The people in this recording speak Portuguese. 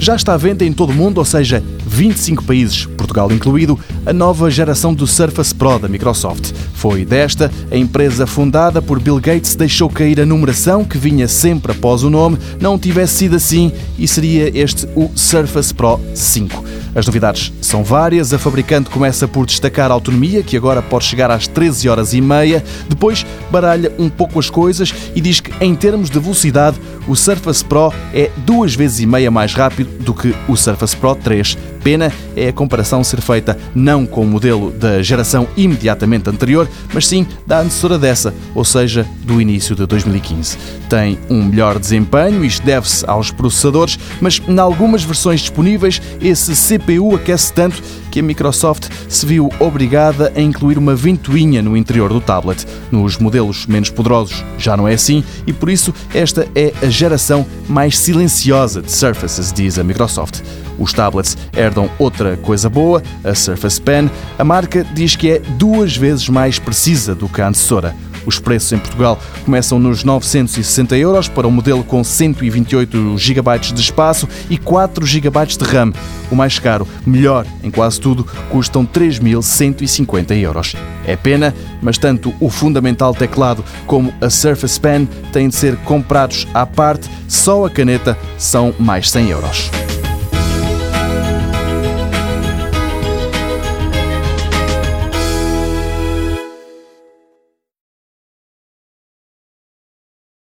Já está à venda em todo o mundo, ou seja, 25 países, Portugal incluído, a nova geração do Surface Pro da Microsoft. Foi desta, a empresa fundada por Bill Gates deixou cair a numeração que vinha sempre após o nome, não tivesse sido assim e seria este o Surface Pro 5. As novidades são várias. A fabricante começa por destacar a autonomia, que agora pode chegar às 13 horas e meia. Depois baralha um pouco as coisas e diz que, em termos de velocidade, o Surface Pro é duas vezes e meia mais rápido do que o Surface Pro 3. Pena é a comparação ser feita não com o modelo da geração imediatamente anterior, mas sim da antecessora dessa, ou seja, do início de 2015. Tem um melhor desempenho, isto deve-se aos processadores, mas em algumas versões disponíveis esse CPU aquece tanto que a Microsoft se viu obrigada a incluir uma ventoinha no interior do tablet. Nos modelos menos poderosos já não é assim e por isso esta é a geração mais silenciosa de Surfaces, diz a Microsoft. Os tablets herdam outra coisa boa, a Surface Pen. A marca diz que é duas vezes mais precisa do que a antecessora. Os preços em Portugal começam nos 960 euros para um modelo com 128 GB de espaço e 4 GB de RAM. O mais caro, melhor em quase tudo, custam 3.150 euros. É pena, mas tanto o fundamental teclado como a Surface Pen têm de ser comprados à parte, só a caneta são mais 100 euros.